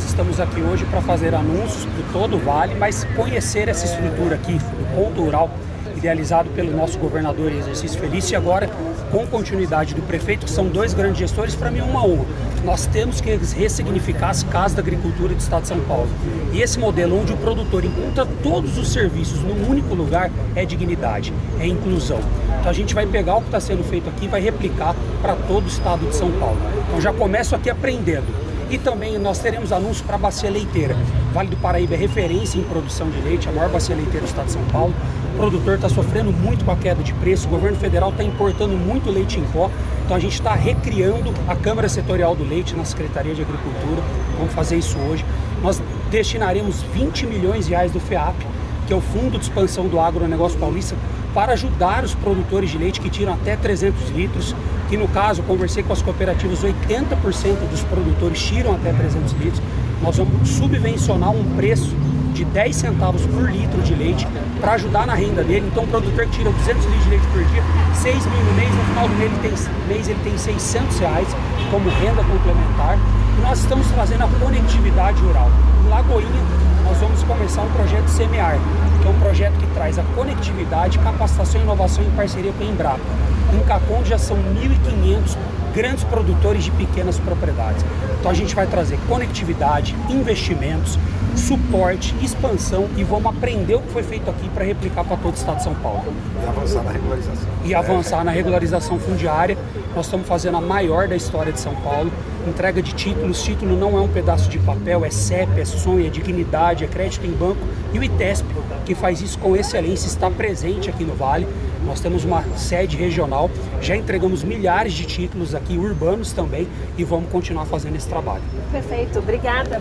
estamos aqui hoje para fazer anúncios por todo o Vale, mas conhecer essa estrutura aqui, o ponto rural, idealizado pelo nosso governador em exercício Felício e agora com continuidade do prefeito, que são dois grandes gestores, para mim é uma honra. Nós temos que ressignificar as casas da agricultura do estado de São Paulo. E esse modelo onde o produtor encontra todos os serviços num único lugar é dignidade, é inclusão. Então a gente vai pegar o que está sendo feito aqui e vai replicar para todo o estado de São Paulo. Então já começo aqui aprendendo. E também nós teremos anúncios para a bacia leiteira. Vale do Paraíba é referência em produção de leite, a maior bacia leiteira do estado de São Paulo. O produtor está sofrendo muito com a queda de preço, o governo federal está importando muito leite em pó, então a gente está recriando a Câmara Setorial do Leite na Secretaria de Agricultura. Vamos fazer isso hoje. Nós destinaremos 20 milhões de reais do FEAP, que é o Fundo de Expansão do Agronegócio Paulista, para ajudar os produtores de leite que tiram até 300 litros, que no caso, conversei com as cooperativas, 80% dos produtores tiram até 300 litros. Nós vamos subvencionar um preço de 10 centavos por litro de leite para ajudar na renda dele. Então, o produtor que tira 200 litros de leite por dia, 6 mil no mês, no final do mês ele tem, mês ele tem 600 reais como renda complementar. E nós estamos trazendo a conectividade rural. Em Lagoinha, nós vamos começar um projeto Semear, que é um projeto que traz a conectividade, capacitação e inovação em parceria com a Embrapa. Em Cacon já são 1.500 grandes produtores de pequenas propriedades. Então a gente vai trazer conectividade, investimentos, suporte, expansão e vamos aprender o que foi feito aqui para replicar para todo o estado de São Paulo. E avançar na regularização. E avançar na regularização fundiária. Nós estamos fazendo a maior da história de São Paulo. Entrega de títulos. Título não é um pedaço de papel, é CEP, é sonho, é dignidade, é crédito em banco. E o ITESP, que faz isso com excelência, está presente aqui no Vale. Nós temos uma sede regional, já entregamos milhares de títulos aqui, urbanos também, e vamos continuar fazendo esse trabalho. Perfeito, obrigada.